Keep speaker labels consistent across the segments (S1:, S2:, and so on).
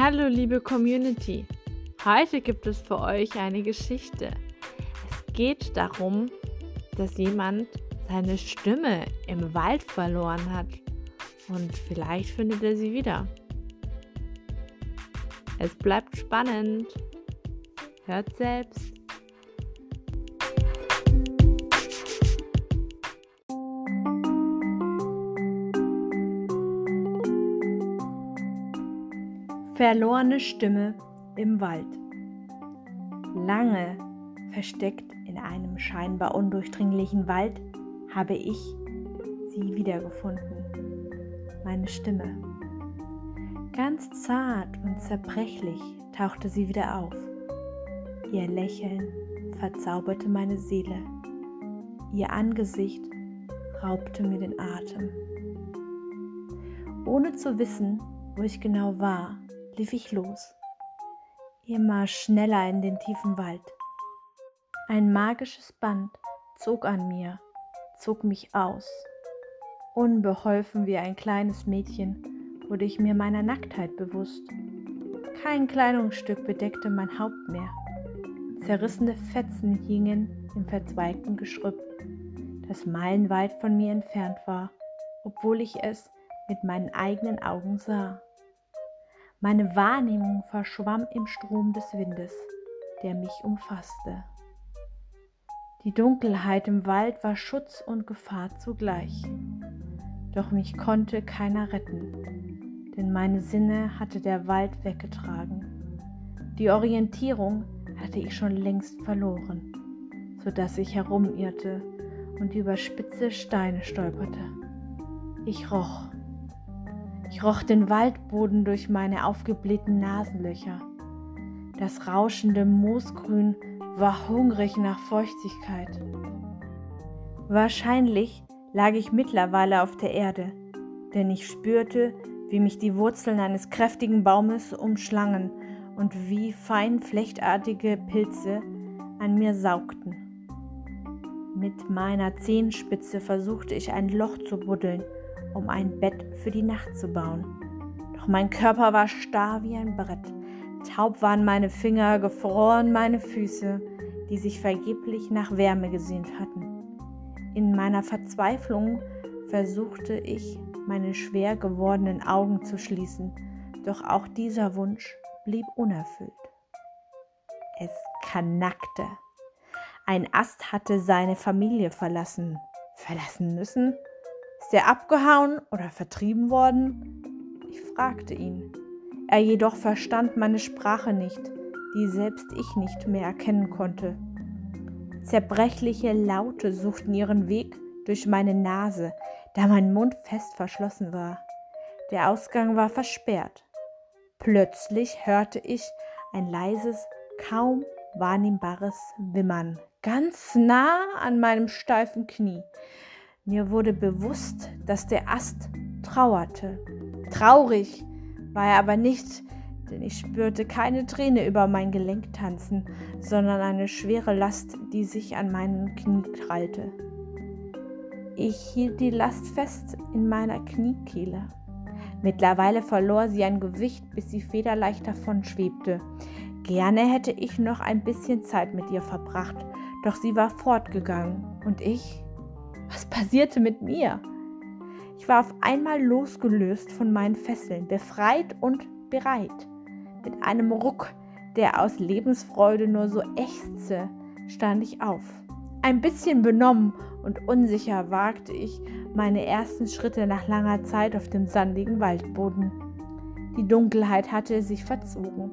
S1: Hallo liebe Community, heute gibt es für euch eine Geschichte. Es geht darum, dass jemand seine Stimme im Wald verloren hat und vielleicht findet er sie wieder. Es bleibt spannend. Hört selbst.
S2: Verlorene Stimme im Wald. Lange versteckt in einem scheinbar undurchdringlichen Wald habe ich sie wiedergefunden. Meine Stimme. Ganz zart und zerbrechlich tauchte sie wieder auf. Ihr Lächeln verzauberte meine Seele. Ihr Angesicht raubte mir den Atem. Ohne zu wissen, wo ich genau war, lief ich los, immer schneller in den tiefen Wald. Ein magisches Band zog an mir, zog mich aus. Unbeholfen wie ein kleines Mädchen wurde ich mir meiner Nacktheit bewusst. Kein Kleidungsstück bedeckte mein Haupt mehr. Zerrissene Fetzen hingen im verzweigten Geschrüpp, das meilenweit von mir entfernt war, obwohl ich es mit meinen eigenen Augen sah. Meine Wahrnehmung verschwamm im Strom des Windes, der mich umfasste. Die Dunkelheit im Wald war Schutz und Gefahr zugleich. Doch mich konnte keiner retten, denn meine Sinne hatte der Wald weggetragen. Die Orientierung hatte ich schon längst verloren, so dass ich herumirrte und über spitze Steine stolperte. Ich roch ich roch den Waldboden durch meine aufgeblähten Nasenlöcher. Das rauschende Moosgrün war hungrig nach Feuchtigkeit. Wahrscheinlich lag ich mittlerweile auf der Erde, denn ich spürte, wie mich die Wurzeln eines kräftigen Baumes umschlangen und wie fein flechtartige Pilze an mir saugten. Mit meiner Zehenspitze versuchte ich ein Loch zu buddeln um ein Bett für die Nacht zu bauen. Doch mein Körper war starr wie ein Brett. Taub waren meine Finger, gefroren meine Füße, die sich vergeblich nach Wärme gesehnt hatten. In meiner Verzweiflung versuchte ich, meine schwer gewordenen Augen zu schließen, doch auch dieser Wunsch blieb unerfüllt. Es knackte. Ein Ast hatte seine Familie verlassen. Verlassen müssen? Ist er abgehauen oder vertrieben worden? Ich fragte ihn. Er jedoch verstand meine Sprache nicht, die selbst ich nicht mehr erkennen konnte. Zerbrechliche Laute suchten ihren Weg durch meine Nase, da mein Mund fest verschlossen war. Der Ausgang war versperrt. Plötzlich hörte ich ein leises, kaum wahrnehmbares Wimmern, ganz nah an meinem steifen Knie. Mir wurde bewusst, dass der Ast trauerte. Traurig war er aber nicht, denn ich spürte keine Träne über mein Gelenk tanzen, sondern eine schwere Last, die sich an meinen Knie krallte. Ich hielt die Last fest in meiner Kniekehle. Mittlerweile verlor sie an Gewicht, bis sie federleicht davon schwebte. Gerne hätte ich noch ein bisschen Zeit mit ihr verbracht, doch sie war fortgegangen und ich was passierte mit mir? Ich war auf einmal losgelöst von meinen Fesseln, befreit und bereit. Mit einem Ruck, der aus Lebensfreude nur so ächzte, stand ich auf. Ein bisschen benommen und unsicher wagte ich meine ersten Schritte nach langer Zeit auf dem sandigen Waldboden. Die Dunkelheit hatte sich verzogen.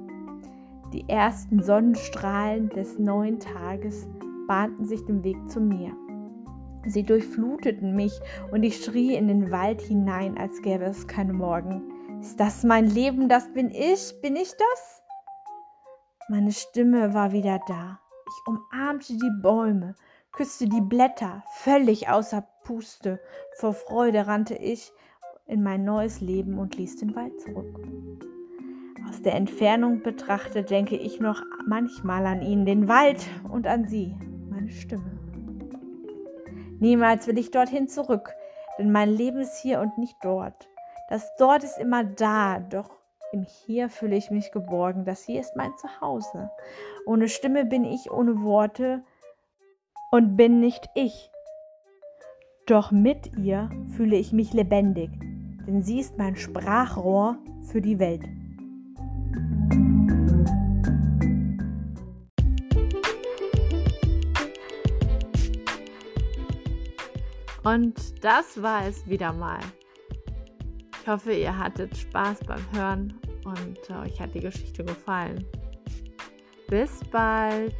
S2: Die ersten Sonnenstrahlen des neuen Tages bahnten sich den Weg zu mir. Sie durchfluteten mich und ich schrie in den Wald hinein, als gäbe es keinen Morgen. Ist das mein Leben? Das bin ich? Bin ich das? Meine Stimme war wieder da. Ich umarmte die Bäume, küsste die Blätter, völlig außer Puste. Vor Freude rannte ich in mein neues Leben und ließ den Wald zurück. Aus der Entfernung betrachtet denke ich noch manchmal an ihn, den Wald und an sie, meine Stimme. Niemals will ich dorthin zurück, denn mein Leben ist hier und nicht dort. Das dort ist immer da, doch Hier fühle ich mich geborgen. Das hier ist mein Zuhause. Ohne Stimme bin ich ohne Worte und bin nicht ich. Doch mit ihr fühle ich mich lebendig, denn sie ist mein Sprachrohr für die Welt.
S1: Und das war es wieder mal. Ich hoffe, ihr hattet Spaß beim Hören und euch hat die Geschichte gefallen. Bis bald!